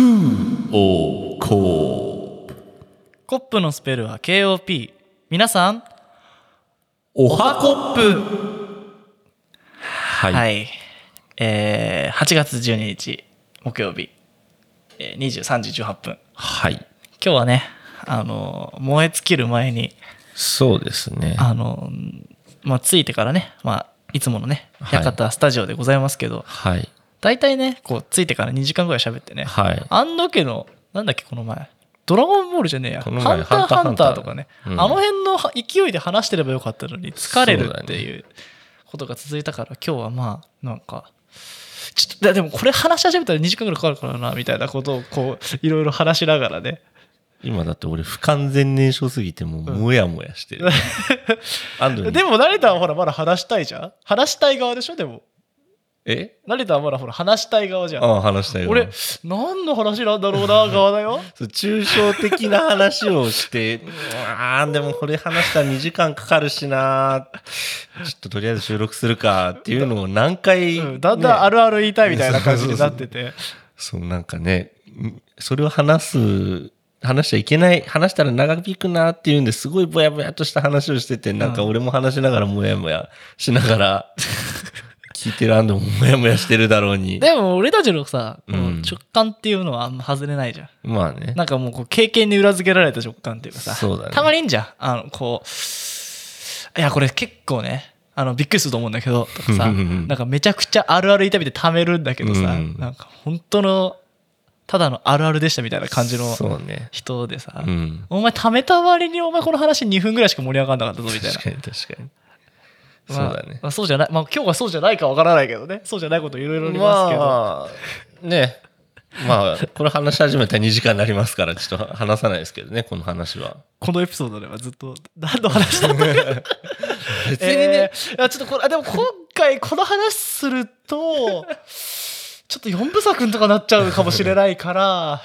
クーオーコーコップのスペルは KOP 皆さんおはコップ。はい、はい、えー、8月12日木曜日、えー、23時18分。はい、今日はねあの燃え尽きる前にそうですね。あのまあ着いてからねまあいつものねはい。館スタジオでございますけど、はい大体ねこう着いてから2時間ぐらい喋ってね、はい。あんだけのなんだっけこの前。ドラゴンボールじゃねえや。この前ハンターハンターとかね、うん。あの辺の勢いで話してればよかったのに疲れるっていうことが続いたから今日はまあなんかちょっとででもこれ話し始めたら2時間ぐらいかかるからなみたいなことをこういろいろ話しながらね。今だって俺不完全燃焼すぎてもうもやもやしてる、安藤に。でも成田はほらまだ話したいじゃん。話したい側でしょでもえ？成田はまだほら話したい側じゃん。ああ話したよ俺何の話なんだろうな側だよ。そう抽象的な話をして、あーでもこれ話したら2時間かかるしな。ちょっととりあえず収録するかっていうのを何回、うんだんだんあるある言いたいみたいな感じになってて。そうなんかね、んそれを話す、話しちゃいけない、話したら長引くなっていうんですごいぼやぼやとした話をしてて、なんか俺も話しながらもやもやしながら、聞いてるアンドももやもやしてるだろうに。でも俺たちのさ、うん直感っていうのはあんま外れないじゃん。まあね。なんかもうこう経験に裏付けられた直感っていうかさ、そうだねたまにいいんじゃん。あの、こう、いや、これ結構ね、あの、びっくりすると思うんだけど、とかさ、なんかめちゃくちゃあるある痛みで貯めるんだけどさ、うんなんか本当の、ただのあるあるでしたみたいな感じの。人でさ、うん。お前貯めた割にお前この話2分ぐらいしか盛り上がんなかったぞみたいな確。かに確かに。まあそうだねまあそうじゃない、まあ今日はそうじゃないかわからないけどね。そうじゃないこといろいろありますけど。まあ、ね。まあ、これ話し始めたら2時間になりますから、ちょっと話さないですけどね、この話は。このエピソードではずっと何の話だったの別にね、えーちょっとこれあでも今回この話するとちょっと4部作とかなっちゃうかもしれないから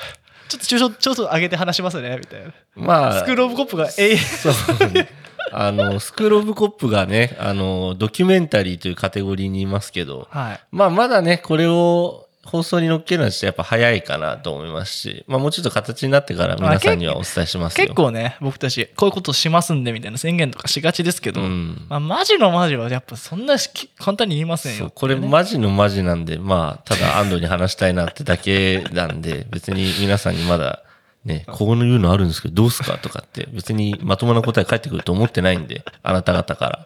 ちょっと抽象ちょっと上げて話しますねみたいな、まあ、スクール・オブ・コップが永遠そうねあの、スクールオブコップがね、あの、ドキュメンタリーというカテゴリーにいますけど、はい。まあ、まだね、これを放送に乗っけるのはやっぱ早いかなと思いますし、まあ、もうちょっと形になってから皆さんにはお伝えしますよ。結構ね僕たちこういうことしますんでみたいな宣言とかしがちですけど、うんまあ、マジのマジはやっぱそんなし簡単に言いませんよそうこれマジのマジなんで、まあ、ただ安藤に話したいなってだけなんで、別に皆さんにまだ、ね、こういうのあるんですけど、どうすかとかって、別にまともな答え返ってくると思ってないんで、あなた方から。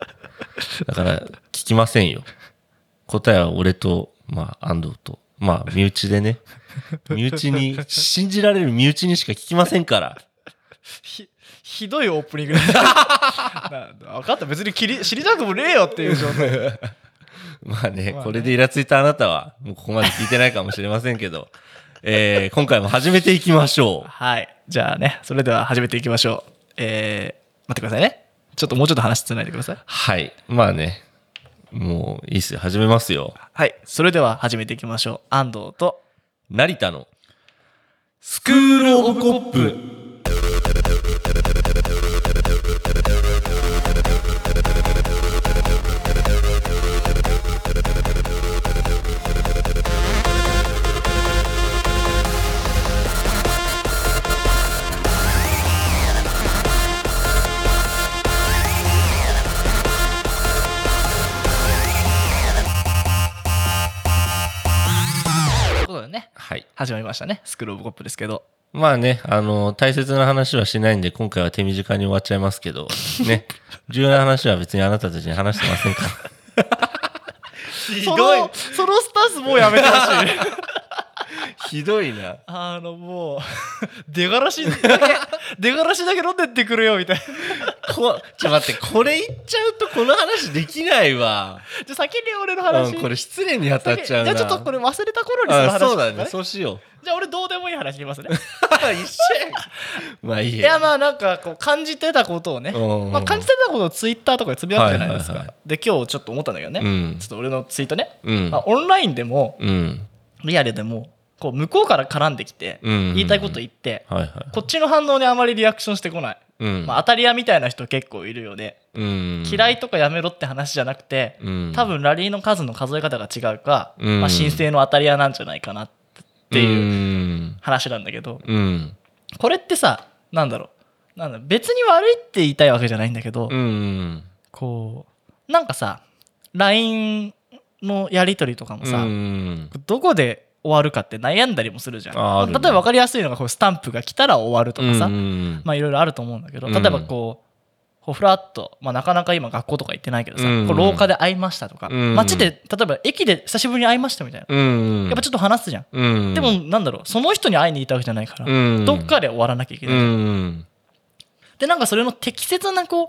だから、聞きませんよ。答えは俺と、まあ、安藤と、まあ、身内でね、身内に、信じられる身内にしか聞きませんから。ひひどいオープニング分 かった別に切り知りたくもねえよっていう状態 まあね、まあねこれでイラついたあなたは、もうここまで聞いてないかもしれませんけど、えー、今回も始めていきましょう。はい。じゃあね、それでは始めていきましょう。えー、待ってくださいね。ちょっともうちょっと話つないでください。はい。まあね、もういいっすよ。始めますよ。はい。それでは始めていきましょう。安藤と、成田のスクールオブコップ。始まりましたね。スクールオブコップですけど。まあね、あの、大切な話はしないんで、今回は手短に終わっちゃいますけど、ね、重要な話は別にあなたたちに話してませんから。ひその、そのスタンスもうやめてほしい。ひどいな。あの、もう、出がらしだけ、出がらしだけ飲んでってくれよ、みたいな。こ、ちょ、待って、これ言っちゃうとこの話できないわ。じゃあ先に俺のう話。ん、これ失礼に当たっちゃうな。じゃあちょっとこれ忘れた頃にそのあ話そうだね。そうしよじゃあ俺どうでもいい話言いますね。う。一緒まあいいや。いやまあなんかこう感じてたことをね、うんまあ、感じてたことをツイッターとかでつぶやくじゃないですか、はいはいはで今日ちょっと思ったんだけどね、うんちょっと俺のツイートね、うんまあ、オンラインでもうん。リアルでもこう向こうから絡んできてうん言いたいこと言って、はいはい。こっちの反応にあまりリアクションしてこない、うん。まあ、当たり屋みたいな人結構いるよね、うん。嫌いとかやめろって話じゃなくて、うん多分ラリーの数の数え方が違うか、うんまあ、申請の当たり屋なんじゃないかなっていう、うん話なんだけど、うん。これってさなんだろうなんだ別に悪いって言いたいわけじゃないんだけど、うん。こうなんかさ LINE のやり取りとかもさ、うん。どこで終わるかって悩んだりもするじゃん。例えば分かりやすいのがこうスタンプが来たら終わるとかさ、うんまあいろいろあると思うんだけどうん例えばこうこうフラッと、まあ、なかなか今学校とか行ってないけどさ、うんこう廊下で会いましたとか、うん街で例えば駅で久しぶりに会いましたみたいな、うん。やっぱちょっと話すじゃん。うん。でもなんだろうその人に会いに行ったわけじゃないから、うん、どっかで終わらなきゃいけうない。ん。でなんかそれの適切なこう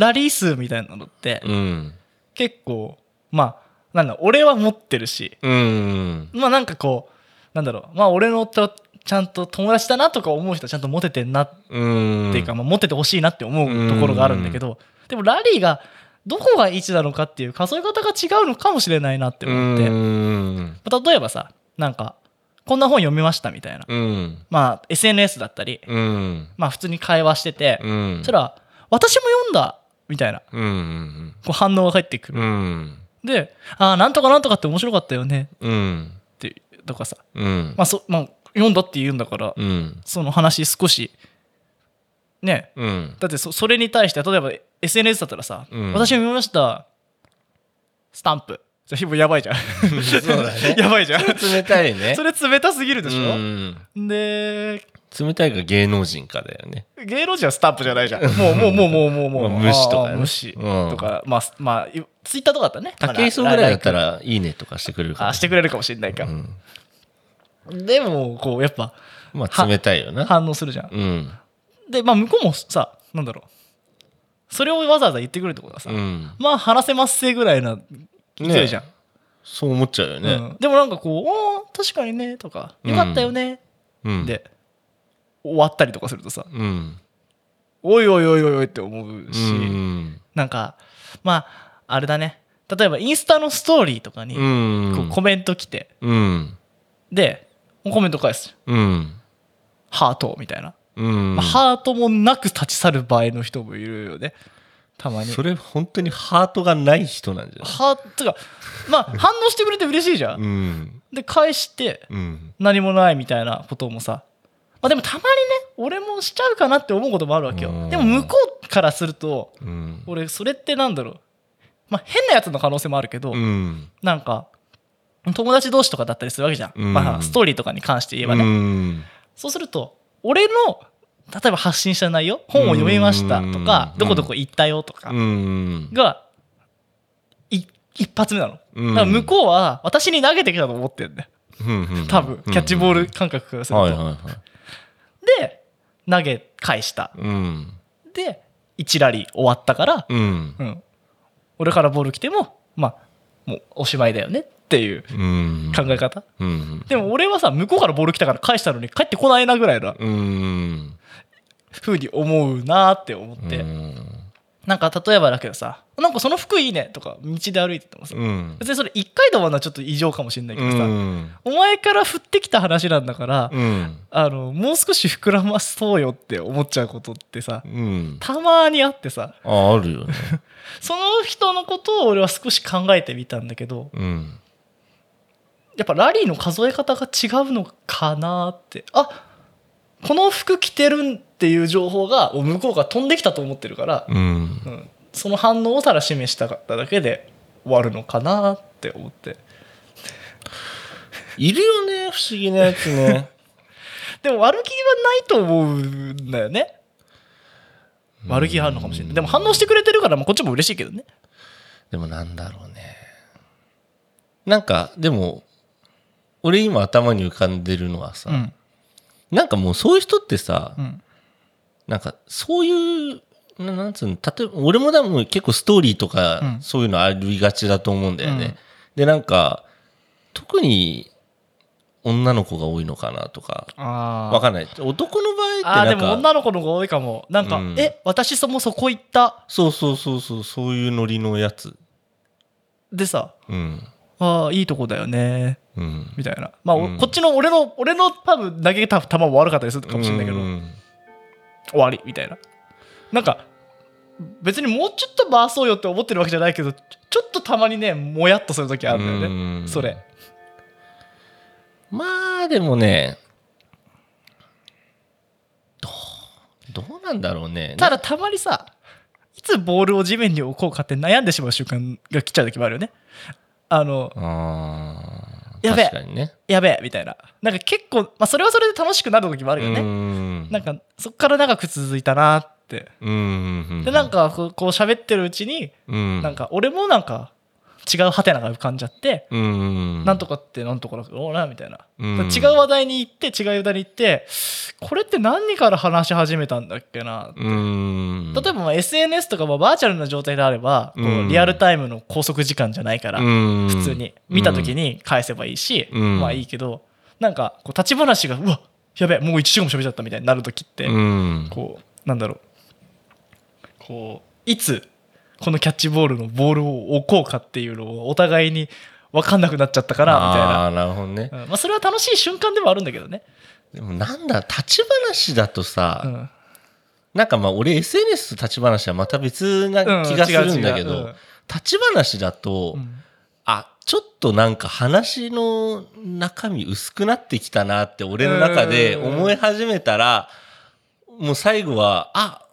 ラリー数みたいなのってうん。結構まあなんだ俺は持ってるしうん。まあなんかこうなんだろうまあ俺のとちゃんと友達だなとか思う人はちゃんとモテてんなっうん。ていうか、まあ、モテてほしいなって思うところがあるんだけど、でもラリーがどこが位置なのかっていう数え方が違うのかもしれないなって思って、うん。例えばさなんかこんな本読みましたみたいな、うん。まあ SNS だったり、うん。まあ普通に会話してて、うん。そしたら私も読んだみたいなうん。こう反応が返ってくる、うん。でああなんとかなんとかって面白かったよねうん。ってとかさ、うん。まあそまあ、読んだって言うんだから、うん。その話少しねうん。だってそそれに対して例えば SNS だったらさ、うん私も見ましたスタンプじゃあやばいじゃんそうだね。やばいじゃん冷たいね。それ冷たすぎるでしうょ、ん。で冷たいか芸能人かだよね。芸能人はスタンプじゃないじゃん。もうもうもうもうもうもう、まあ 無視とかね。とか、まあまあツイッターとかだったらね武井壮ぐらいだったらら、いいねとかしてくれるかしてくれるかもしれないか、うん。でもこうやっぱまあ、冷たいよな。反応するじゃん。うん。でまあ向こうもさなんだろう。それをわざわざ言ってくるってことはさ、うん。まあ話せますせぐらいな勢いじゃん、そう思っちゃうよね。うん、でもなんかこう「おー確かにね」とか「よかったよね」うん。で終わったりとかするとさうん。「おいおいおいおいおい」って思うし、うん。なんかまああれだね例えばインスタのストーリーとかにコメント来てうん。でコメント返すうん。ハートみたいな、うん。まあ、ハートもなく立ち去る場合の人もいるよねたまにそれ本当にハートがない人なんじゃない？ハートがまあ反応してくれて嬉しいじゃん、うん。で返してうん。何もないみたいなこともさまあでもたまにね俺もしちゃうかなって思うこともあるわけようんでも向こうからするとうん。俺それってなんだろうまあ変なやつの可能性もあるけど、うん。なんか友達同士とかだったりするわけじゃん、うんまあストーリーとかに関して言えばね、うん。そうすると俺の例えば発信した内容本を読みましたとかうんどこどこ行ったよとかうん。がい一発目なの、うんだから向こうは私に投げてきたと思ってるんだようん。多分キャッチボール感覚からすると、はいはいはい。で投げ返したうん。で1ラリー終わったから、うん。うん、俺からボール来てもまあもうおしまいだよねっていううん。考え方、うん。でも俺はさ向こうからボール来たから返したのに帰ってこないなぐらいなうん。風に思うなって思って、うん。なんか例えばだけどさなんかその服いいねとか道で歩いててもさ、うん。別にそれ1回で終わるのはちょっと異常かもしれないけどさ、うん。お前から降ってきた話なんだから、うん。あのもう少し膨らまそうよって思っちゃうことってさうん。たまにあってさあ、あるよね。その人のことを俺は少し考えてみたんだけどうん。やっぱラリーの数え方が違うのかなってあこの服着てるっていう情報が向こうが飛んできたと思ってるから、うん。うん、その反応をただ示したかっただけで終わるのかなって思って。いるよね、不思議なやつね。でも悪気はないと思うんだよね。悪気があるのかもしれない。でも反応してくれてるからまあこっちも嬉しいけどね。でもなんだろうね。なんか、でも、俺今頭に浮かんでるのはさ、うんなんかもうそういう人ってさ、うんなんかそういう、ななんつうの、例えば、俺も多分結構ストーリーとか、うんそういうのありがちだと思うんだよね。うんで、なんか、特に女の子が多いのかなとか、あわかんない。男の場合ってあーでも女の子の方が多いかもなんか、うんえ私そもそこ行った？そうそうそうそう、そういうノリのやつ。でさうん。ああいいとこだよね。うん。みたいな。まあ、おうん。こっちの俺の俺の多分投げた球も悪かったりするかもしれないけど、うん。終わりみたいな。なんか別にもうちょっと回そうよって思ってるわけじゃないけどちょっとたまにねもやっとする時あるんだよね。うん。それ。まあでもねどうなんだろうね。ただたまにさいつボールを地面に置こうかって悩んでしまう瞬間が来ちゃう時もあるよねあのやべ。えね。やべえみたいな。なんか結構、まあ、それはそれで楽しくなる時もあるようねん。なんかそっから長く続いたなって。うん。でなんかこうこう喋ってるうちにうん、なんか俺もなんか違うハテナが浮かんじゃって、うん。なんとかってなんとかだけどなみたいな、うん。違う話題に行って違う話題に行ってこれって何から話し始めたんだっけなうん。例えばまあ SNS とかもバーチャルな状態であればこううん。リアルタイムの拘束時間じゃないからうん、普通に。見た時に返せばいいしうん。まあいいけどなんかこう立ち話がうわやべえもう1時間も喋っちゃったみたいになる時ってうん。こうなんだろう。こういつこのキャッチボールのボールを置こうかっていうのをお互いに分かんなくなっちゃったかなみたいな。あなるほどね。うん。まあ、それは楽しい瞬間ではあるんだけどね。でもなんだ、立ち話だとさ、うん。なんかまあ俺 SNS と立ち話はまた別な気がするんだけどうん。うん、立ち話だと、うん。あ、ちょっとなんか話の中身薄くなってきたなって俺の中で思い始めたら、もう最後は、あ、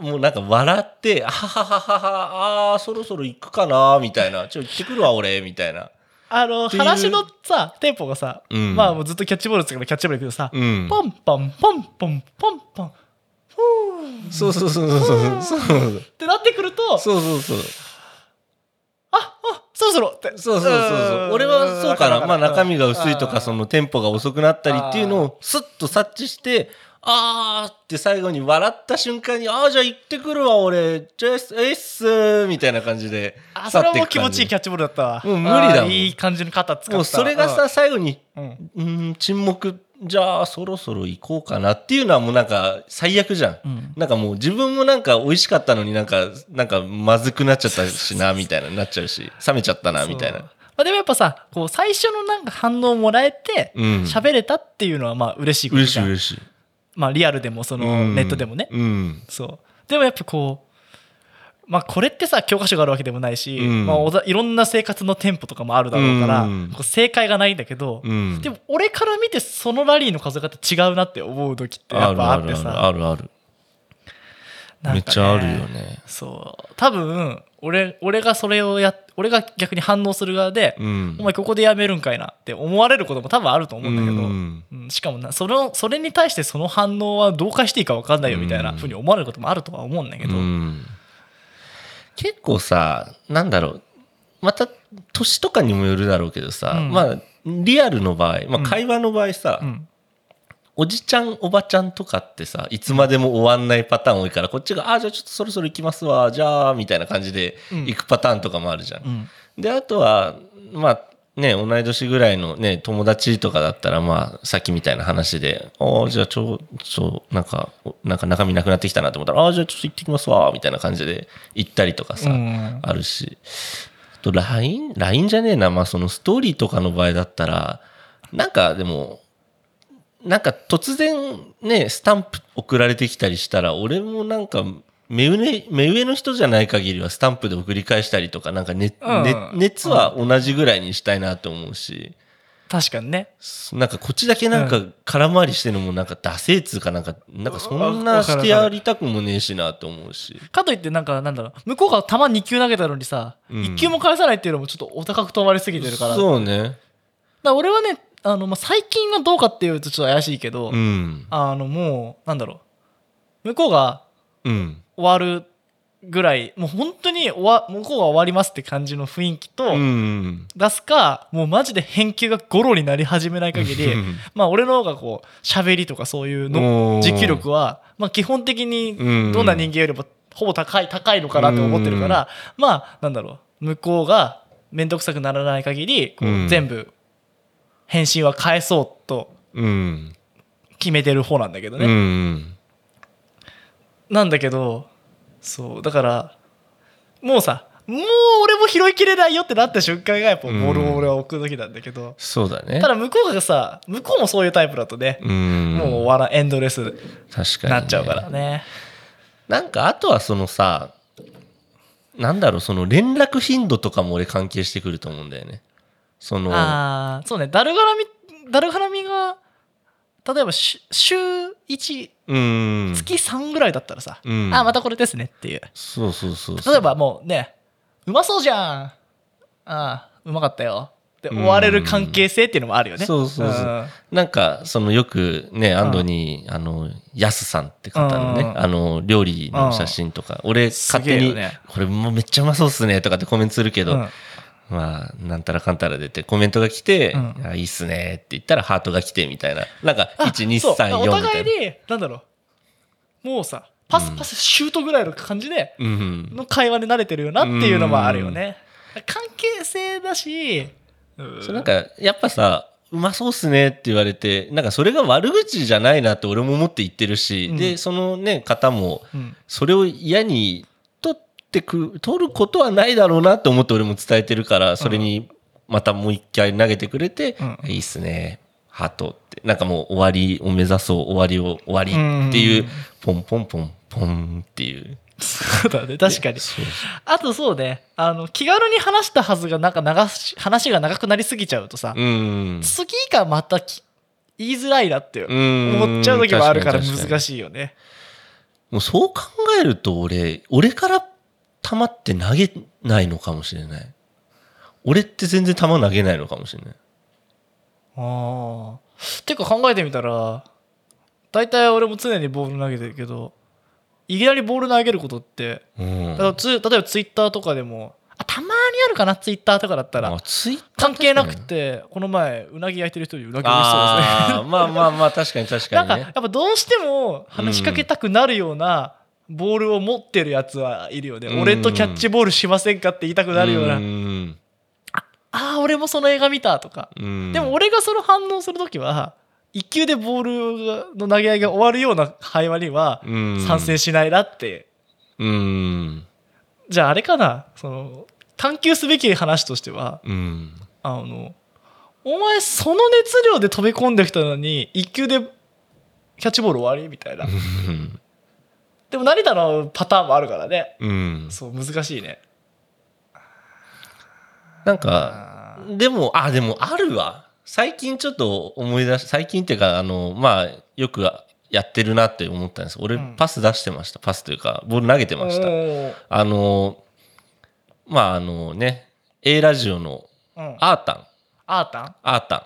もうなんか笑って、あははははは、あーそろそろ行くかなみたいな。ちょ、行ってくるわ俺、みたいな。あの話のさテンポがさ、うんまあもうずっとキャッチボールつけばキャッチボールけどさ、うん。ポンポンポンポンポンポンそうそうそうそうそう。そう ってなってくるとそうそうそう。ああそろそろってそうそうそうそう。俺はそうかな。まあ中身が薄いとか、そののテンポが遅くなったりっていうのをスッと察知して、あーって最後に笑った瞬間に、あーじゃあ行ってくるわ、俺。じゃあ、えっすみたいな感じで。あそれはもう気持ちいいいキャッチボールだったわもう無理だもんあーいい感じの肩使ったもうそれがさ、最後に、うんうーん、沈黙。じゃあ、そろそろ行こうかなっていうのはもうなんか最悪じゃん。うんなんかもう自分もなんか美味しかったのになんか、なんかまずくなっちゃったしな、みたいななっちゃうし、冷めちゃったな、みたいそうな。まあ、でもやっぱさこう最初のなんか反応をもらえてうん喋、れたっていうのはまあ嬉しいこと嬉しじゃんい嬉しい。まあリアルでもそのうん。ネットでもね、うん。そう。でもやっぱこうまあこれってさ教科書があるわけでもないし、うん。まあ、いろんな生活のテンポとかもあるだろうから、うん。正解がないんだけど、うん。でも俺から見てそのラリーの数え方違うなって思う時ってやっぱあってさ。あるあるね。めっちゃあるよね。そう。多分俺俺がそれをや俺が逆に反応する側で、うん。お前ここでやめるんかいなって思われることも多分あると思うんだけど、うん。うん。しかもなそれをそれに対してその反応はどう返していいか分かんないよみたいなうん。ふうに思われることもあるとは思うんだけど、うん。結構さなんだろう。また年とかにもよるだろうけどさ、うん。まあリアルの場合、まあ、うん。会話の場合さ、うんおじちゃんおばちゃんとかってさいつまでも終わんないパターン多いからこっちが「あじゃあちょっとそろそろ行きますわじゃあ」みたいな感じでうん。行くパターンとかもあるじゃん。うん。であとはまあね同い年ぐらいのね友達とかだったらまあさっきみたいな話で「ああじゃあちょちょなんかなんか中身なくなってきたなと思ったら「ああじゃあちょっと行ってきますわ」みたいな感じで行ったりとかさ、うん。あるし。あと LINE, LINE じゃねえな。まあそのストーリーとかの場合だったらなんかでもなんか突然ねスタンプ送られてきたりしたら俺もなんか目上目上の人じゃない限りはスタンプで送り返したりとかなんか、ねうんね熱は同じぐらいにしたいなと思うし、確かにね。なんかこっちだけなんか空回りしてるのもなんかダセーつうかなんかなんかそんなしてやりたくもねえしなと思うし。かといってなんかなんだろう。向こうが球2球投げたのにさ、うん。1球も返さないっていうのもちょっとお高く止まりすぎてるから。そうね。ら俺はねあの、まあ、最近はどうかっていうとちょっと怪しいけど、うん。あのもうなんだろう。向こうがうん。終わるぐらいもう本当に終わ向こうが終わりますって感じの雰囲気とうん。出すか、もうマジで返球がゴロになり始めない限りうん。まあ俺の方がこう喋りとかそういうの持久力は、まあ、基本的にどんな人間よりもほぼ高い高いのかなと思ってるから、まあなんだろう。向こうが面倒くさくならない限りこううん。全部返信は返そうとうん。決めてる方なんだけどうね、ん。なんだけどそうだからもうさもう俺も拾いきれないよってなった瞬間がやっぱボールを俺は置く時なんだけど、そうだね。ただ向こうがさ向こうもそういうタイプだとね、うん。もう終わらエンドレスに、なっちゃうから。ねなんか、あとはそのさ、なんだろう、その連絡頻度とかも俺関係してくると思うんだよね。その、ああそうね。だるがらみだるがらみが例えばし週1うん。月3ぐらいだったらさ、うん。あまたこれですねっていう。そうそうそうそう。例えばもうねうまそうじゃん。ああうまかったよ。って終われる関係性っていうのもあるよね。そうそうそう。ん。なんか、そのよくね、安藤に、あの、やすさんって方のね。う、ん。あの、料理の写真とか、俺、勝手にね、これもうめっちゃうまそうっすね、とかってコメントするけどうん、まあ、なんたらかんたら出て、コメントが来てうん、あいいっすねって言ったら、ハートが来て、みたいな。なんか、あ1、2、そう3、4おみたいな。互いになんだろう。もうさパスパスシュートぐらいの感じでうん。の会話で慣れてるよなっていうのもあるよね。関係性だしそうなんか、やっぱさ、うまそうっすねって言われて、なんかそれが悪口じゃないなって俺も思って言ってるし、うん。で、そのね、方も、うん。それを嫌に取ってく、取ることはないだろうなって思って俺も伝えてるから、それにまたもう一回投げてくれて、うん。いいっすね、ハートって。なんかもう終わりを目指そう、終わりを終わりっていう、うん。ポンポンポンポンっていう。そうだね確かに。あとそうねあの気軽に話したはずがなんか長し話が長くなりすぎちゃうとさ、うん。次がまたき言いづらいなってうん。思っちゃう時もあるから難しいよね。もうそう考えると俺、俺から球って投げないのかもしれない。俺って全然球投げないのかもしれない。ああてか考えてみたら大体俺も常にボール投げてるけどいきなりボール投げることってうん。だからつ例えばツイッターとかでもあたまにあるかなツイッターとかだったらあツイッター関係なくてこの前うなぎ焼いてる人にうなぎ美味しそうですね。まあまあまあ確かに確かにね。なんかやっぱどうしても話しかけたくなるようなボールを持ってるやつはいるよね、うん。俺とキャッチボールしませんかって言いたくなるような、ん。ああ俺もその映画見たとか、うん。でも俺がその反応する時は一球でボールの投げ合いが終わるような会話にはうん。参戦しないなって、うん。じゃああれかな。その探求すべき話としてはうん。あのお前その熱量で飛び込んできたのに一球でキャッチボール終わりみたいな。うんでも成田のパターンもあるからね。うん。そう難しいね。なんかでもあでもあるわ。最近ちょっと思い出し最近っていうかあのまあよくやってるなって思ったんです。俺うん。パス出してました。パスというかボール投げてました。あのまああのね A ラジオのうん。アータン。アータン？アータン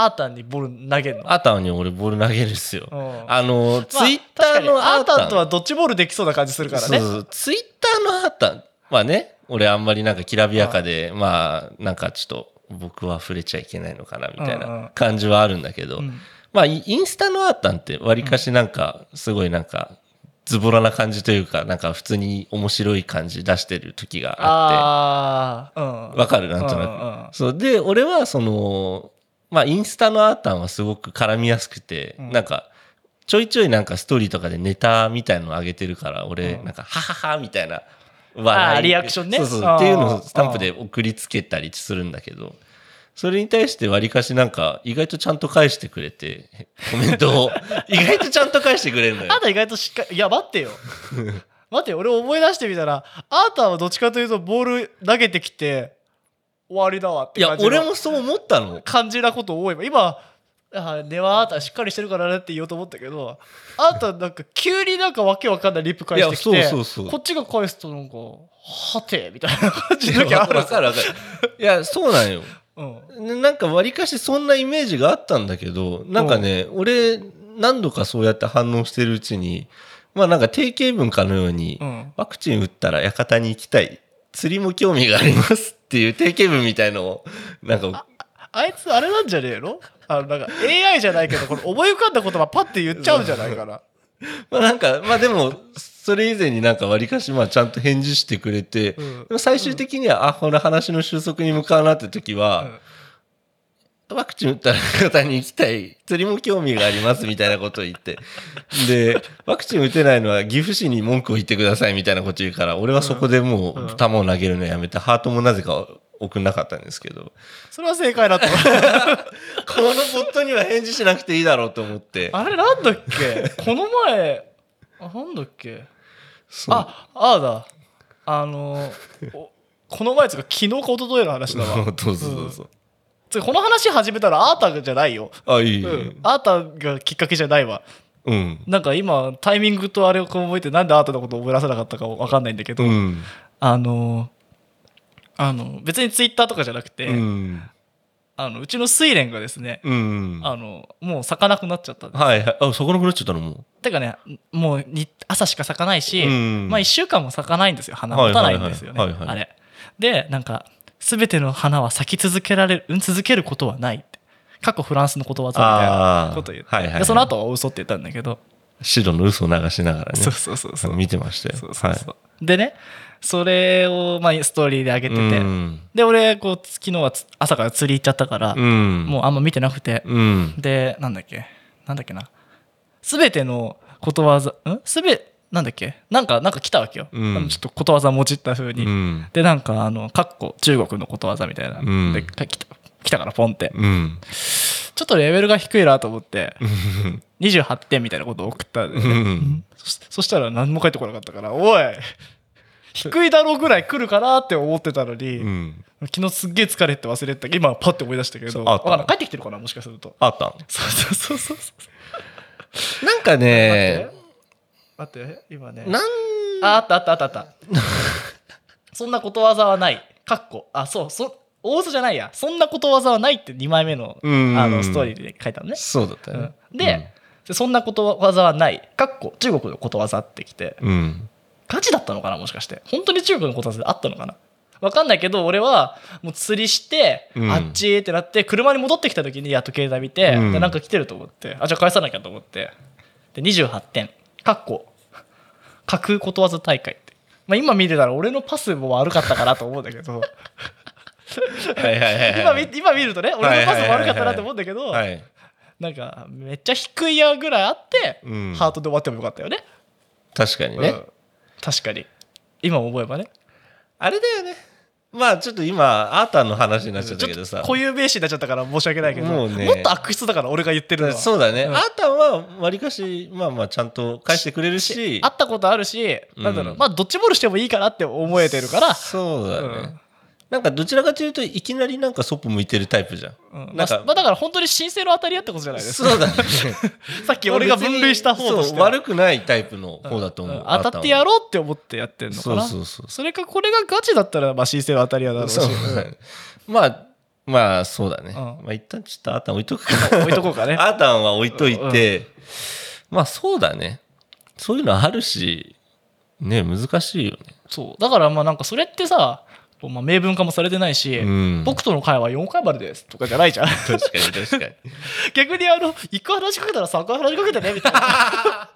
アータンにボール投げるの？アータンに俺ボール投げるんですよ。うん。あのツまあイッターのアータンとはドッジボールできそうな感じするからね。そうそう。ツイッターのアータンはね俺あんまりなんかきらびやかでまあなんかちょっと僕は触れちゃいけないのかなみたいな感じはあるんだけど、うん。まあイインスタのアータンってわりかしなんかすごいなんかズボラな感じというかなんか普通に面白い感じ出してる時があって。ああうん。わかる？なんとなく、うん。そう。で俺はそのまあインスタのアータンはすごく絡みやすくて、うん。なんかちょいちょいなんかストーリーとかでネタみたいのを上げてるから俺うん。なんかハハハみたいなあ笑いーリアクションね。そうそうっていうのをスタンプで送りつけたりするんだけどそれに対してわりかしなんか意外とちゃんと返してくれてコメントを。意外とちゃんと返してくれるのよ。あータ意外としっかりいや待ってよ。待ってよ俺思い出してみたらアータンはどっちかというとボール投げてきて終わりだわっていや感じの俺もそう思ったの。感じなこと多いわ今あ根はあーたんしっかりしてるからねって言おうと思ったけどあーたんなんか急になんかわけわかんないリップ返してきていやそうそうそう。こっちが返すとなんかはてみたいな感じの時ある。わかるわかる。いやそうなんよ。うん。なんかわりかしそんなイメージがあったんだけどなんかね俺何度かそうやって反応してるうちにまあなんか定型文かのように、うん。ワクチン打ったら館に行きたい。釣りも興味がありますっていう定型文みたいのをなんかあいつあれなんじゃねえの？あのなんか AI じゃないけどこれ思い浮かんだ言葉パッて言っちゃうんじゃないかな。まあなんかまあでもそれ以前になんかわりかしまあちゃんと返事してくれて、うん。でも最終的には、あこれ話の収束に向かうなって時は、ワクチン打ったら方に行きたい。釣りも興味がありますみたいなことを言って。でワクチン打てないのは岐阜市に文句を言ってくださいみたいなこと言うから俺はそこでもう球を投げるのやめてハートもなぜか送んなかったんですけど。それは正解だった このボットには返事しなくていいだろうと思って。あれなんだっけ？この前あなんだっけ？あああだ。あのおこの前つうか昨日か一昨日の話だわ。どうぞどうぞ、つうかこの話始めたらあーたじゃないよ、あ、いい。う、うんあーたがきっかけじゃないわん。なんか今タイミングとあれを覚えてなんであーたのことを覚え出せなかったかわかんないんだけど、うん。あのあの別にツイッターとかじゃなくて、うん。あのうちの睡蓮がですね、うん。あのもう咲かなくなっちゃったんですはいはい。あ、そこなくなっちゃったの？もてかねもうに朝しか咲かないし、うんまあ1週間も咲かないんですよ花持たないんですよねあれでなんか全ての花は咲き続けられる、うん、続けることはないって過去フランスのことわざみたいなこと言って、はいはいはいでその後は嘘って言ったんだけど、白の嘘を流しながらね。そうそうそうそう見てましたよ。そうそうそう、でねそれを、まあ、ストーリーで上げてはい。て、うん。で俺こう昨日はつ朝から釣り行っちゃったから、うん。もうあんま見てなくて、うん。でなんだっけ？なんだっけな？全てのことわざん？すべなんだっけ？なんかなんか来たわけよ、うん。ちょっとことわざもじった風に、うん。でなんかあのかっこ中国のことわざみたいな、うん。でか来た来たからポンって。うん。ちょっとレベルが低いなと思って。28点みたいなことを送ったんで、うん。そしそしたら何も返ってこなかったからおい低いだろうぐらい来るかなって思ってたのに、うん。昨日すっげえ疲れて忘れてた今パッて思い出したけどあ帰ってきてるかなもしかすると。あったんそうそうそうそうそう。なんかね、待って今ね。なん、ああったあったあったあった。そんなことわざはない。かっこ。あそうそ大嘘じゃないや。そんなことわざはないって2枚目のうん。あのストーリーで書いたのね、そうだったね。うん。で、でそんなことわざはない。かっこ。中国のことわざってきて。うん。ガチだったのかなもしかして。本当に中国のことわざであったのかな。わかんないけど俺はもう釣りして、うん。あっちってなって車に戻ってきた時にやっと携帯見て、うん。でなんか来てると思って。あじゃあ返さなきゃと思って。で28点。かっこ架空ことわざ大会って、まあ、今見てたら俺のパスも悪かったかなと思うんだけど。今見今見るとね俺のパスも悪かったなと思うんだけど、はい。なんかめっちゃ低いやぐらいあって、うんハートで終わってもよかったよね確かにね。うん確かに今思えばねあれだよね。まあちょっと今、アータンの話になっちゃったけどさ。固有名詞になっちゃったから申し訳ないけどもうねもっと悪質だから俺が言ってるのはそうだね。うんアータンはわりかし、まあまあちゃんと返してくれるし。会ったことあるし、なんだろううんまあドッジボールしてもいいかなって思えてるから、そうだね。うんなんかどちらかというといきなりなんかそっぽ向いてるタイプじゃん。うんまあなんかまあだから本当に申請の当たり屋ってことじゃないですかそうだね。さっき俺が分類した方としてそう悪くないタイプの方だと思う。うん当たってやろうって思ってやってんのかそうなそうそう。それかこれがガチだったらまあ申請の当たり屋だろうしそうだねまあ、まあそうだね。んまあ一旦ちょっとアータン置いとくか。置いとこうかね アータンは置いといて、まあそうだね。そういうのあるし、ね、難しいよね。そうだからまあなんかそれってさまあ明文化もされてないし、うん僕との会話4回までですとかじゃないじゃん確かに確かに。逆にあの1回話しかけたら3回話しかけてねみたいな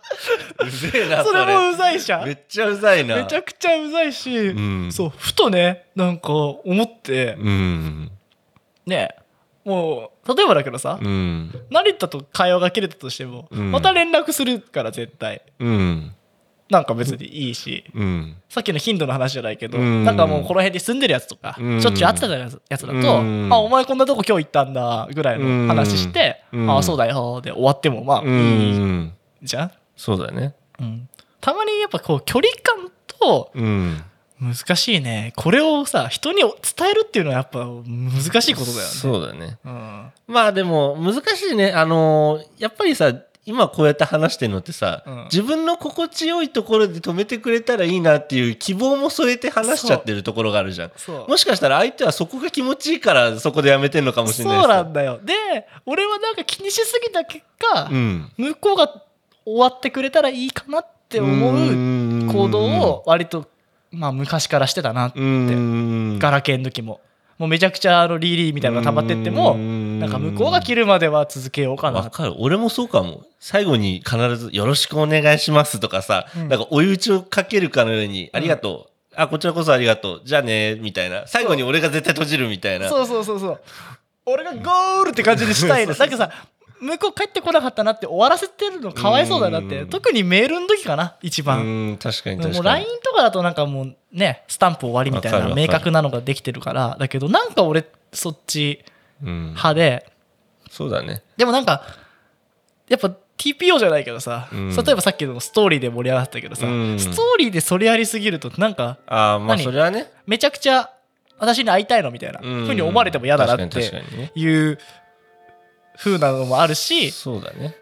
うぜえな、それもうざいじゃんめっちゃうざいな。めちゃくちゃうざいし、うんそうふとねなんか思ってうん。ねもう例えばだけどさ、うん。成田と会話が切れたとしても、うんまた連絡するから絶対うん。なんか別にいいし、うん。さっきの頻度の話じゃないけど、うんなんかもうこの辺に住んでるやつとか、うんしょっちゅう会ってたやつやつだと、うんあお前こんなとこ今日行ったんだぐらいの話して、うんあそうだよで終わってもまあういいん。じゃん、そうだね。うんたまにやっぱこう距離感とうん。難しいねこれをさ人に伝えるっていうのはやっぱ難しいことだよねそうだね。うんまあでも難しいね。あのーやっぱりさ、今こうやって話してるのってさ、うん自分の心地よいところで止めてくれたらいいなっていう希望も添えて話しちゃってるところがあるじゃん。もしかしたら相手はそこが気持ちいいからそこでやめてんのかもしれないそうなんだよで俺はなんか気にしすぎた結果、うん。向こうが終わってくれたらいいかなって思う行動を割と、まあ、昔からしてたなって、うん。ガラケーの時ももうめちゃくちゃあのリーリーみたいなのが溜まってってもうんなんか向こうが切るまでは続けようかなわかる。俺もそうかも。最後に必ずよろしくお願いしますとかさ、うんなんか追い打ちをかけるかのように、ありがとう。あ、こちらこそありがとう。じゃあね、みたいな。最後に俺が絶対閉じるみたいな。そうそうそうそう俺がゴールって感じにしたいのなんかさ向こう帰ってこなかったなって終わらせてるのかわいそうだなってうん。特にメールの時かな一番。うん、確かに確かに。もう LINE とかだとなんかもうねスタンプ終わりみたいな明確なのができてるからだけどなんか俺そっちうん。派で。そうだね。でもなんかやっぱ TPO じゃないけどさ、うん。例えばさっきのストーリーで盛り上がったけどさ、うん。ストーリーでそれやりすぎるとなんかああ、まあ何？それはね。めちゃくちゃ私に会いたいのみたいなふうに思われても嫌だなっていう風なのもあるしそうだね。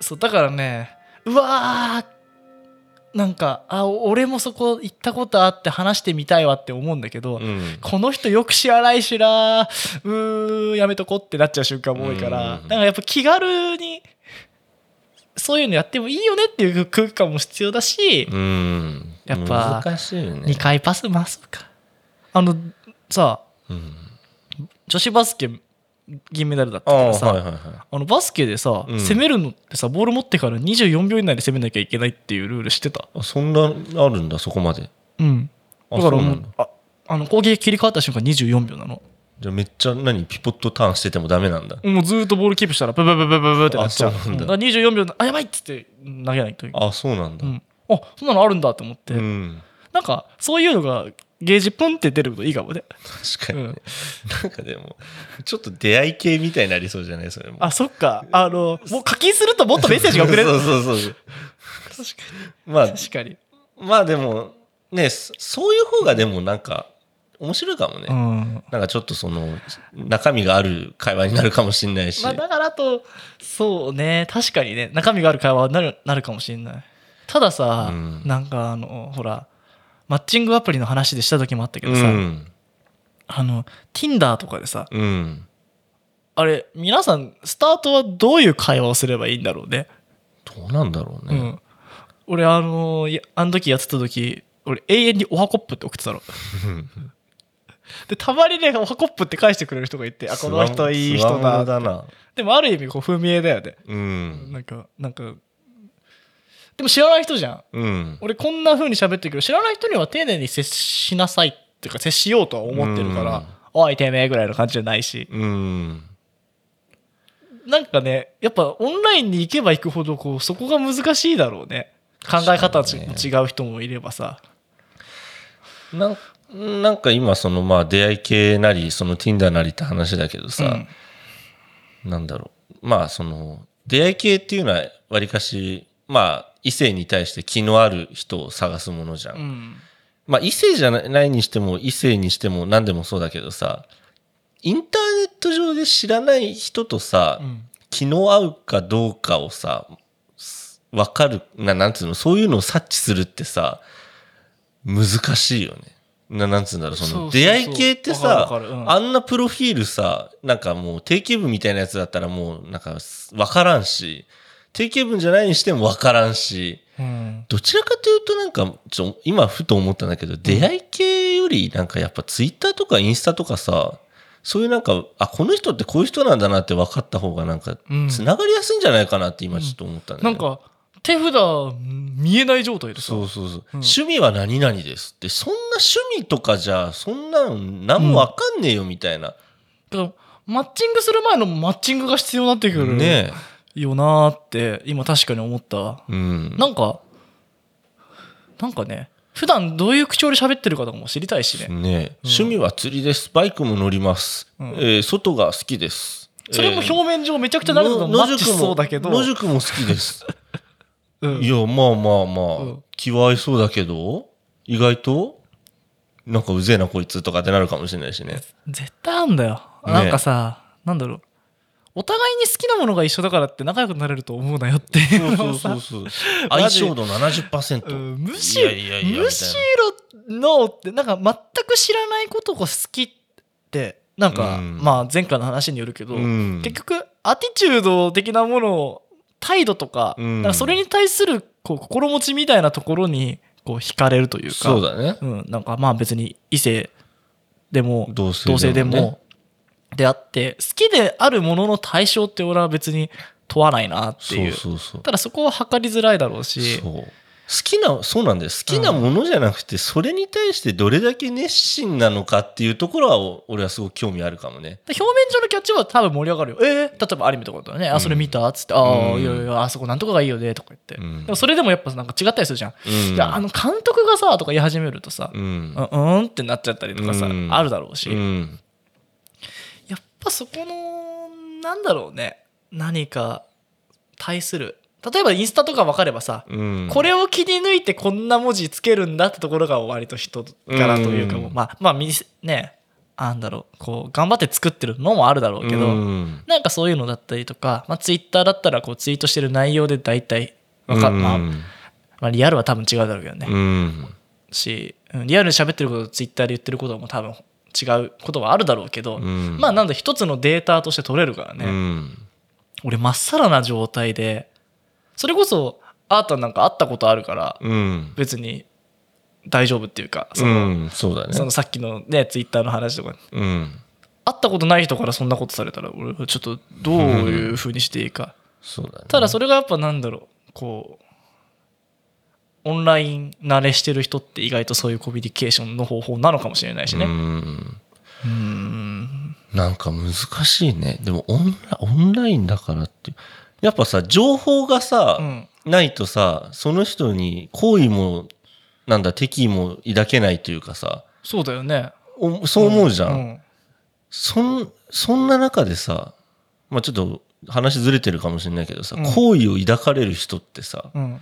そうだからねうわーなんかあ俺もそこ行ったことあって話してみたいわって思うんだけど、うん。この人よく知らないしなうーんやめとこってなっちゃう瞬間も多いからうん。だからやっぱ気軽にそういうのやってもいいよねっていう空気感も必要だし、うん。やっぱ難しいよね。2回パス回そうか。あのさうん。女子バスケ銀メダルだったああからさ、はいはいはい。あのバスケでさ、うん。攻めるのってさボール持ってから24秒以内で攻めなきゃいけないっていうルール知ってた？あそんなあるんだそこまで。うん。あだからうああの攻撃切り替わった瞬間24秒なの。じゃあめっちゃ何ピポットターンしててもダメなんだ。もうずーっとボールキープしたらブブブブブブってなっちゃう。うなんだ。だから24秒のあやばいっつって投げないという。あそうなんだ。うん、あそんなのあるんだと思って、うん。なんかそういうのがゲージプンって出るといいかもね。確かにね。なんかでもちょっと出会い系みたいになりそうじゃない？それも。あそっか。あのもう課金するともっとメッセージが送れる。そうそうそう確かまあに確かに。まあでもねそそういう方がでもなんか面白いかもね、うん。なんかちょっとその中身がある会話になるかもしれないし、まあだからあとそうね。確かにね。中身がある会話になるなるかもしれない。たださ、うん。なんかあのほらマッチングアプリの話でした時もあったけどさ、うん。あの Tinder とかでさうん。あれ皆さんスタートはどういう会話をすればいいんだろうね？どうなんだろうね、うん、俺あのいやあの時やってた時俺永遠にオハコップって送ってたの。でたまにねオハコップって返してくれる人がいてあこの人いい人だだな。でもある意味こう不明だよね。うん。なんかなんかでも知らない人じゃん。うん。俺こんな風に喋ってるけど知らない人には丁寧に接しなさいっていうか接しようとは思ってるから、うんおいてめえぐらいの感じじゃないしうん。なんかねやっぱオンラインに行けば行くほどこうそこが難しいだろうね。考え方の確かに違う人もいればさ。なんなんか今そのまあ出会い系なりその Tinder なりって話だけどさ、うん。なんだろう。まあその出会い系っていうのはわりかしまあ異性に対して気のある人を探すものじゃん、うん。まあ異性じゃないにしても異性にしても何でもそうだけどさインターネット上で知らない人とさ、うん。気の合うかどうかをさ分かるななんつうのそういうのを察知するってさ難しいよね。ななんつうんだろうその出会い系ってさあんなプロフィールさなんかもう定型文みたいなやつだったらもうなんか分からんし定型文じゃないにしても分からんしうん。どちらかというとなんかちょ今ふと思ったんだけど、出会い系よりなんかやっぱツイッターとかインスタとかさそういうなんかあこの人ってこういう人なんだなって分かった方がなんかうん。つながりやすいんじゃないかなって今ちょっと思ったんだよねなんか手札見えない状態でさ。そうそうそう、趣味は何々ですって。そんな趣味とかじゃそんなん何も分かんねえよみたいな、だからマッチングする前のマッチングが必要になってくる。ねよなーって今確かに思った。うん。なんかなんかね普段どういう口調で喋ってるかとかも知りたいしね。ね。え趣味は釣りです。バイクも乗ります、うん。えー外が好きです。それも表面上めちゃくちゃなるのとマッチしそうだけど。野宿も好きです。うん。いや、まあまあまあ、うん。気は合いそうだけど、意外と、なんかうぜえなこいつとかってなるかもしれないしね。絶対あんだよ、ねなんかさなんだろうお互いに好きなものが一緒だからって仲良くなれると思うなよって。いうのをさそう。マ ジ相性度70%。うんむしろいやいやいやむしろのってなんか全く知らないことが好きってなんか、うん。まあ前回の話によるけど、うん。結局アティチュード的なものを態度とか,、うん。なんかそれに対するこう心持ちみたいなところにこう惹かれるというか。そうだね。うん、なんかまあ別に異性でも同性でもねであって好きであるものの対象って俺は別に問わないなってそいううそうそう。ただそこは測りづらいだろうしそう好きな、そうなんだよ。好きなものじゃなくて、それに対してどれだけ熱心なのかっていうところは、お俺はすごく興味あるかもね。で表面上のキャッチは多分盛り上がるよ。えー、例えばアニメとかだね、あ、それ見た？っつって、ああ、うんいやいや、あそこなんとかがいいよねとか言って。うんでもそれでもやっぱなんか違ったりするじゃん。あの監督がさ、とか言い始めるとさ、う。うんん、うんってなっちゃったりとかさ、うんあるだろうし、ぱそこの、なんだろうね、何か対する。例えばインスタとか分かればさ、うん。これを切り抜いてこんな文字つけるんだってところが割と人柄というか、うん。まあまあみねなんだろうこう頑張って作ってるのもあるだろうけど、うん。なんかそういうのだったりとか、まあ、ツイッターだったらこうツイートしてる内容で大体わか、まあうん。まあ、リアルは多分違うだろうけどね、うん。しうんリアルに喋ってることとツイッターで言ってることも多分違うことはあるだろうけど、うんまあなんだ一つのデータとして取れるからね、うん。俺まっさらな状態でそれこそアートなんか会ったことあるからうん。別に大丈夫っていうかその,、うん。そうだね。そのさっきのねツイッターの話とかうん。会ったことない人からそんなことされたら俺はちょっとどういうふうにしていいか、そうだね。ただそれがやっぱなんだろうこうオンライン慣れしてる人って意外とそういうコミュニケーションの方法なのかもしれないしうね。ん。うんなんか難しいね。でもオンラオンラインだからって。やっぱさ、情報がさ、うんないとさ、その人に好意も、なんだ、敵意も抱けないというかさ、そうだよね。おそう思うじゃん。うんそん、そんな中でさ、まあちょっと話ずれてるかもしれないけどさ、うん好意を抱かれる人ってさ、うん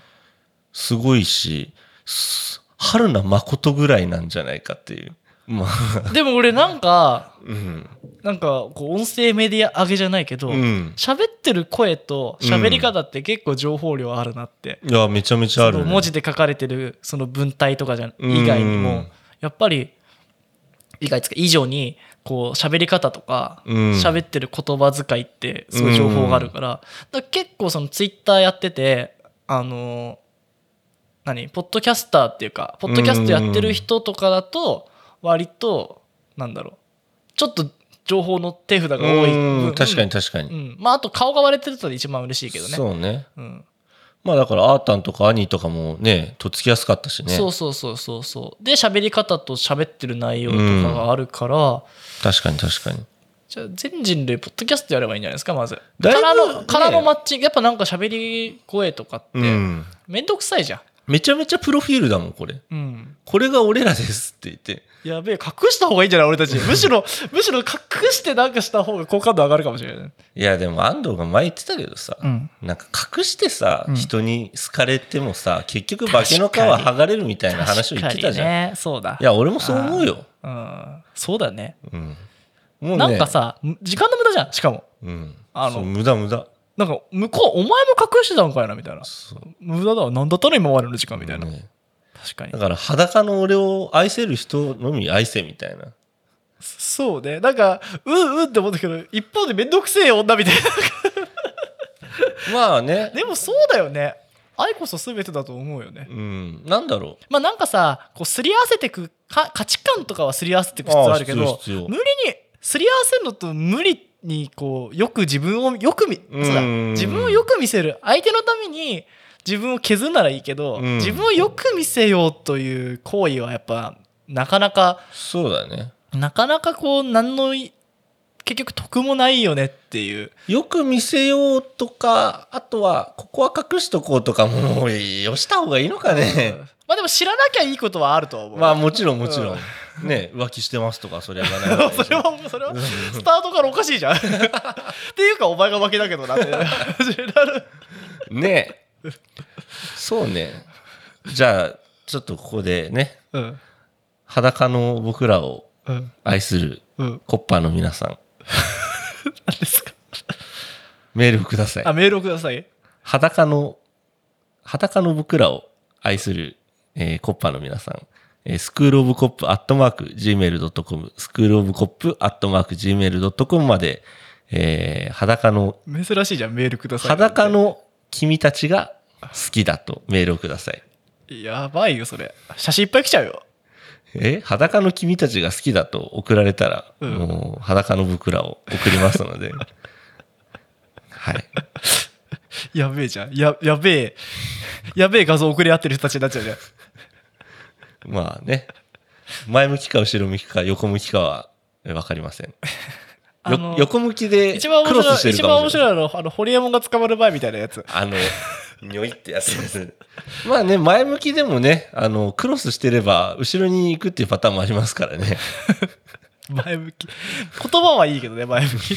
すごいし、す春名誠ぐらいなんじゃないかっていう。まあ、でも俺なんかうん。なんかこう音声メディア上げじゃないけどうん。喋、ってる声と喋り方って結構情報量あるなって、いや、めちゃめちゃある、ね。文字で書かれてるその文体とかじゃ以外にも、うんやっぱり以外以上にこう喋り方とかうん喋、ってる言葉遣いってすごい情報があるから,、だから結構そのツイッターやっててあの何？ポッドキャスターっていうかポッドキャストやってる人とかだと割となんだろう。ちょっと情報の手札が多い。確かに確かに。うん、まああと顔が割れてると一番嬉しいけどね。そうね。うん。まあだから、アータンとかアニーとかもね、とっつきやすかったしね。そうそうそうそうそう。で喋り方と喋ってる内容とかがあるから、確かに確かに。じゃあ全人類ポッドキャストやればいいんじゃないですかまず。だいぶからのねからのマッチングやっぱなんか喋り声とかってうん。めんどくさいじゃんめちゃめちゃプロフィールだもん、これ。うんこれが俺らですって言って。やべえ隠した方がいいんじゃない俺たち むしろむしろ隠してなんかした方が好感度上がるかもしれないいや、でも安藤が前言ってたけどさ、うんなんか隠してさ、うん人に好かれてもさ、結局化けの皮剥がれるみたいな話を言ってたじゃん。ねそうだいや、俺もそう思うよ。うんそうだねうん。もうね、なんかさ時間の無駄じゃんしかもうん。あの無駄無駄。なんか向こうお前も隠してたのかいなみたいな。無駄だわ何だったの今までの時間みたいな、ね。確かに。だから裸の俺を愛せる人のみ愛せみたいな。そうね。なんかうんうんって思ったけど一方で面倒くせえ女みたいな。まあね。でもそうだよね。愛こそ全てだと思うよね。うん。なんだろまあなんかさこうすり合わせてくか価値観とかはすり合わせていく必要あるけど無理にすり合わせるのと無理にこうよく自分をよく見うんそうだ自分をよく見せる相手のために自分を削るならいいけど、うん自分をよく見せようという行為はやっぱなかなかう。そうだね。なかなかこう何のい結局得もないよねっていうよく見せようとか、あとは、ここは隠しとこうとかも、よした方がいいのかね。まあでも知らなきゃいいことはあるとは思うまあもちろんもちろん。ね、浮気してますとか、それは言わない それはそれはスタートからおかしいじゃん。っていうかお前が負けだけどなって。な るね。そうね。じゃあ、ちょっとここでね、うん。裸の僕らをうん。愛するうん。コッパーの皆さん、何ですか？メールをください。あ。メールをください。裸の、裸の僕らを愛する、えーコッパーの皆さん、えースクールオブコップアットマーク gmail.com、スクールオブコップアットマーク gmail.com まで、えー裸の、珍しいじゃんメールください裸の君たちが好きだとメールをください。やばいよそれ。写真いっぱい来ちゃうよ。え？裸の君たちが好きだと送られたら、うん。もう裸の僕らを送りますので。はい。やべえじゃん。ややべえ。やべえ画像送り合ってる人たちになっちゃうじゃんまあね。前向きか後ろ向きか横向きかはえわかりません。よあの横向きで一番面クロスして白い一番るかもしれない。面白いのはあのホリエモンが捕まる前みたいなやつあの、にょいってやつです。まあね、前向きでもね、あの、クロスしてれば後ろに行くっていうパターンもありますからね。前向き言葉はいいけどね前向き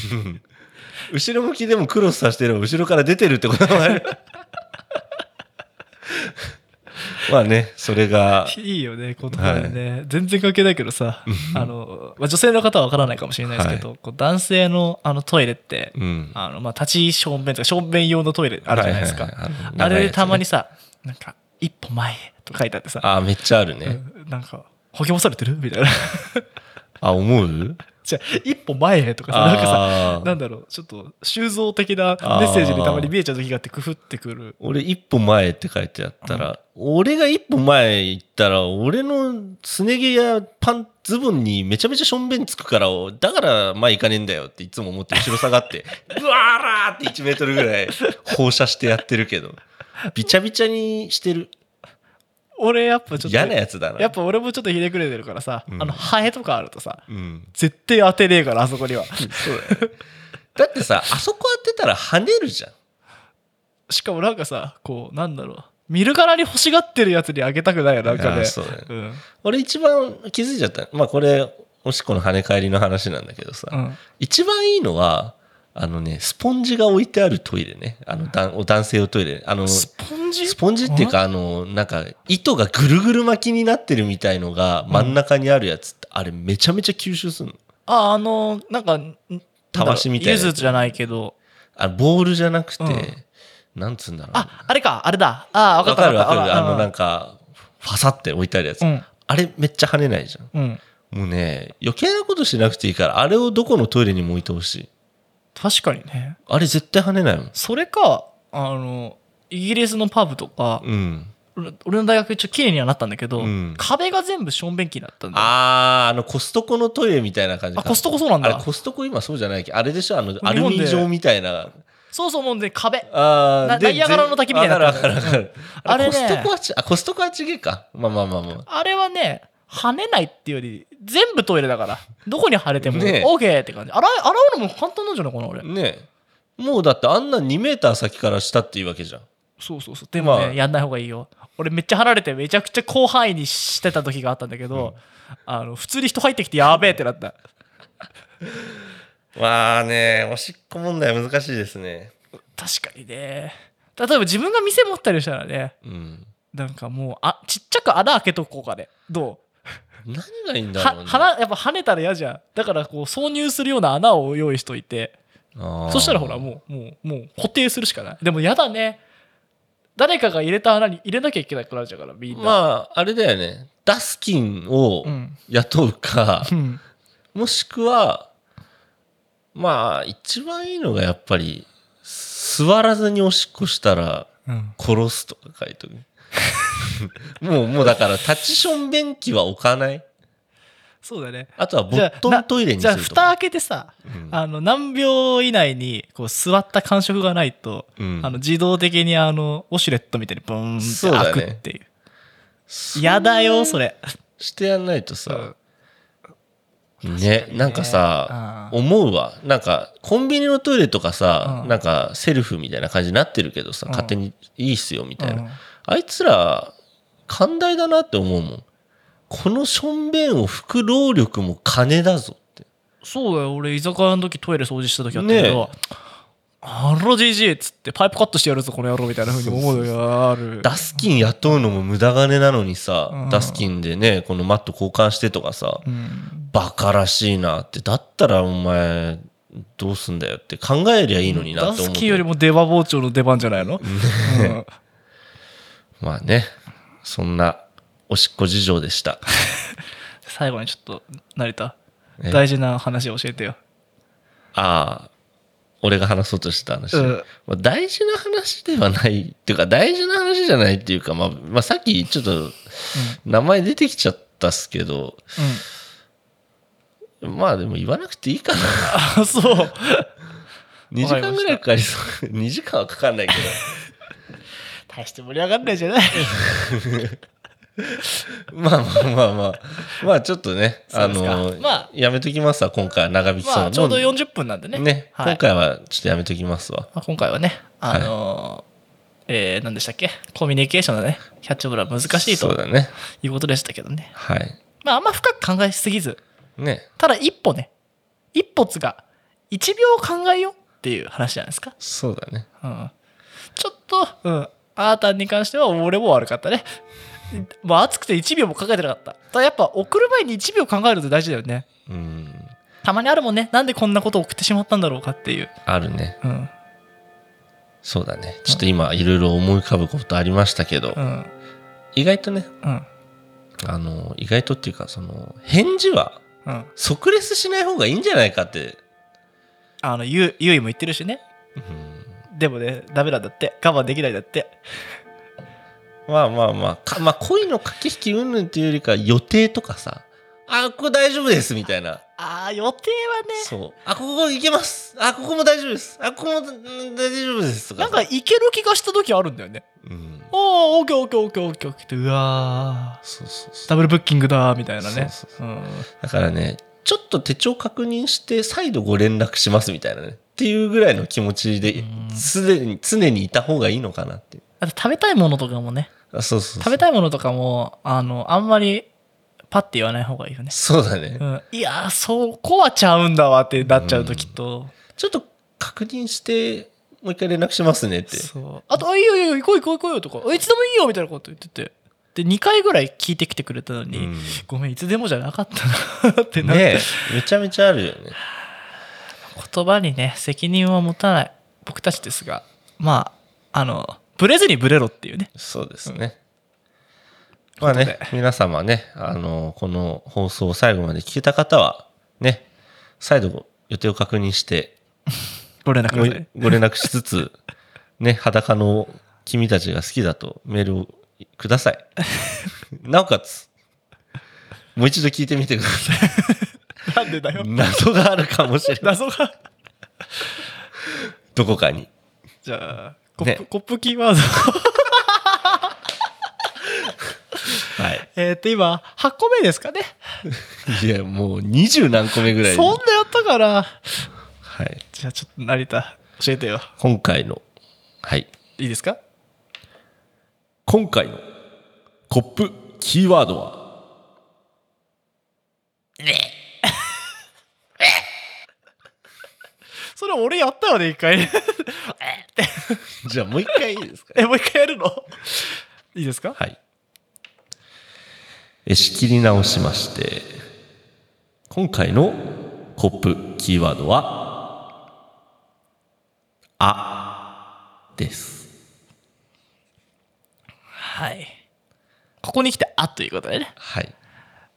後ろ向きでもクロスさせてれば後ろから出てるってこともある。まあね、それが、いいよね、この前ね、全然関係ないけどさ、あの、まあ、女性の方はわからないかもしれないですけど、こう男性のあのトイレって、うん。あの、まあ、立ち小便とか小便用のトイレあるじゃないですか。はいはいはいあのあれでたまにさ、なんか、一歩前へと書いてあってさ、あ、めっちゃあるね。うん。なんか、ほけもされてる？みたいな。あ、思う？じゃあ一歩前へとかさ、なんかさ、なんだろう、ちょっと修造的なメッセージにたまに見えちゃう時があって、工夫ってくる。俺一歩前って書いてあったら、俺が一歩前行ったら、俺のすね毛やパン、ズボンにめちゃめちゃしょんべんつくから、だから前行かねえんだよっていつも思って後ろ下がって、うわーらーって1メートルぐらい放射してやってるけど、びちゃびちゃにしてる。俺やっぱちょっと、嫌なやつだな。やっぱ俺もちょっとひねくれてるからさ、うんあの、ハエとかあるとさ、うん。絶対当てねえから、あそこには。そうだよね。だってさ、あそこ当てたら跳ねるじゃん。しかもなんかさ、こう、なんだろう、見るからに欲しがってるやつにあげたくないよ、なんかね。そうだようん。俺一番気づいちゃった。まあこれ、おしっこの跳ね返りの話なんだけどさ、うん。一番いいのは、あのね、スポンジが置いてあるトイレね。あの、男性用トイレ。あの、ススポンジ？ポンジっていうか、あの、なんか、糸がぐるぐる巻きになってるみたいのが真ん中にあるやつって、あれめちゃめちゃ吸収するの。あ、あの、なんか、んたわしみたいなゆずじゃないけど、あボールじゃなくて、うんなんつうんだろう。あ、あれか、あれだ。あ、わかるわかる。あの、なんか、か、ファサって置いてあるやつ。うん。あれめっちゃ跳ねないじゃん。うん。もうね、余計なことしなくていいから、あれをどこのトイレにも置いてほしい。確かにね。あれ絶対跳ねないもん。それか、あの、イギリスのパブとか、うん。俺俺の大学一応綺麗にはなったんだけど、うん壁が全部ションベンキになったんだよあー、あのコストコのトイレみたいな感じかあコストコそうなんだあれコストコ今そうじゃないけど、あれでしょ？あの、アルミ状みたいな。そうそうもうね壁あーなナイアガラの滝みたいな。あれねコストコはち、あ、コストコはちげえか。まあまあまあまあ。あれはね跳ねないっていうより全部トイレだから。どこに跳ねても OK って感じ。洗い洗うのも簡単なんじゃないかな俺。ねえ。もうだってあんな2メーター先から下っていうわけじゃん。そうそうそう。でもね、まあ。やんない方がいいよ。俺めっちゃ離れてめちゃくちゃ広範囲にしてた時があったんだけど、あの普通に人入ってきてやべえってなった。まあね、おしっこ問題難しいですね。確かにね。例えば自分が店持ったりしたらねうん。なんかもうあちっちゃく穴開けとこうかね。ど何がいいんうだろうね。は鼻やっぱ跳ねたら嫌じゃん。だからこう挿入するような穴を用意しといて。そしたらほらもうもうもう固定するしかない。でも嫌だね。誰かが入れた穴に入れなきゃいけなくなっちゃうからみんな、まあ、あれだよね。ダスキンをうん。雇うか、うん。もしくは、まあ、一番いいのがやっぱり、座らずにおしっこしたらうん。殺すとか書いとく。もう、もうだから、タッチション便器は置かない？そうだね。あとはボットントイレにすじゃあ。蓋開けてさ、うん。あの何秒以内にこう座った感触がないと、うん。あの自動的にあのウォシュレットみたいにブーンって開くっていう。嫌だよそれ。してやんないとさ、うん。ね、なんかさ、うん。思うわ。なんか、コンビニのトイレとかさ、うん。なんか、セルフみたいな感じになってるけどさ、うん。勝手にいいっすよ、みたいな。うん。あいつら、寛大だなって思うもん。このしょんべんを拭く労力も金だぞって。そうだよ俺居酒屋の時トイレ掃除した時あったけど、あらじじいっつってパイプカットしてやるぞこの野郎みたいなふうに思う時があるダスキン雇うのも無駄金なのにさ、うんダスキンでね、このマット交換してとかさ、うんバカらしいなって。だったらお前、どうすんだよって考えりゃいいのになダって思う。スキンよりも出刃包丁の出番じゃないの、うんまあね、そんなおしっこ事情でした。最後にちょっと成田え？大事な話教えてよああ、俺が話そうとしてた話。うんまあ、大事な話ではないっていうか、大事な話じゃないっていうか、まあ、まあ、さっきちょっと名前出てきちゃったっすけど、まあでも言わなくていいかな。あそう 2時間ぐらいかかりそう。2 時間はかかんないけど。大して盛り上がんないじゃない まあまあまあまあ。まあちょっとね、あの、まあやめときますわ、今回は長引きそうまあちょうども40分なんでねね、はい今回はちょっとやめときますわ。まあ、今回はねあのーえー何でしたっけ？コミュニケーションのねキャッチボールは難しいとそうだね。いうことでしたけどねはい。まああんま深く考えすぎずね。ただ一歩ね一歩つが1秒考えようっていう話じゃないですか、そうだね。うん、ちょっと、うん、あーたんに関しては俺も悪かったね。もう熱くて1秒も考えてなかった。だからやっぱ送る前に1秒考えるって大事だよね。うん。たまにあるもんね。なんでこんなこと送ってしまったんだろうかっていう、あるね。うん。そうだね。ちょっと今、いろいろ思い浮かぶことありましたけど、うん。意外とね、うん。あの、意外とっていうか、その、返事はうん。即レスしない方がいいんじゃないかって。あのゆゆいも言ってるしね。うんでもねダメなんだって我慢できないんだってまあまあまあ、かまあ恋の駆け引き云々っていうよりか予定とかさ、あ、ここ大丈夫ですみたいな。ああ予定はねそう。あ、ここ行けます。あ、ここも大丈夫です。あ、ここもうん大丈夫ですとかさ。なんかいける気がした時あるんだよねうん。おーオッケーオッケーオッケーオッケーオッケーってうわーそうそうそう。ダブルブッキングだみたいなねそうそううんだからね、ちょっと手帳確認して再度ご連絡しますみたいなね。っていうぐらいの気持ちでうん、すでに、常にいた方がいいのかなっていう。あと食べたいものとかもねあそうそうそう。食べたいものとかもあのあんまりパッて言わない方がいいよね、そうだね。うん、いやーそこはちゃうんだわってなっちゃう時と、ちょっと確認して、もう一回連絡しますねって。そうあとあ「いいよいいよ行こう行こう行こうよ」とかあ「いつでもいいよ」みたいなこと言っててで2回ぐらい聞いてきてくれたのに、うん。ごめんいつでもじゃなかったなってなって、ねえめちゃめちゃあるよね。言葉にね責任は持たない僕たちですがまああのブレずにブレろっていうね。そうですね。まあね皆様ね、あの、この放送を最後まで聞けた方は、ね、再度予定を確認して、ご連絡ご連絡しつつ、ね、裸の君たちが好きだとメールをください。なおかつ、もう一度聞いてみてくださなんでだよい。謎があるかもしれない。謎がどこかに。じゃあコップ,、ねコップキーワードはい。えっと今8個目ですかねいや、もう二十何個目ぐらい。そんなやったからはい。じゃあちょっと成田教えてよ今回の、はい。いいですか？今回のコップキーワードは、それ俺やったよね一回。じゃあもう一回いいですか？えもう一回やるの？いいですか？はい。え仕切り直しまして、今回のコップキーワードは、あです。はい。ここに来て「あ」ということでね。はい。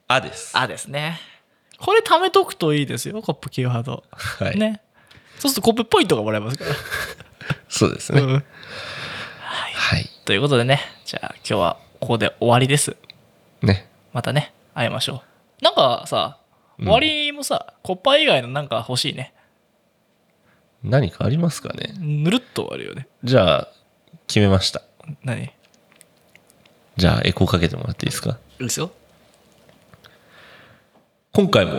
あです。あですね。これ貯めとくといいですよコップキーワード、はい。ね。そうするとコップポイントがもらえますから、そうですね。うん。はい。ということでね。じゃあ今日はここで終わりです。ね。またね会いましょう。なんかさうん。終わりもさ、コッパー以外のなんか欲しいね。何かありますかね。ぬるっと終わるよね。じゃあ、決めました。何？いじゃあ、エコーかけてもらっていいですか？いですよ。今回も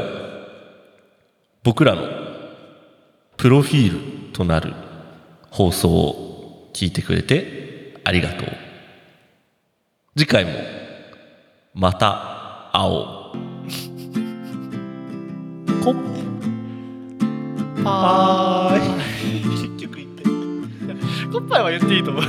僕らのプロフィールとなる放送を聞いてくれてありがとう。次回もまた会おう。コッパー結局言って。コッパーは言っていいと思う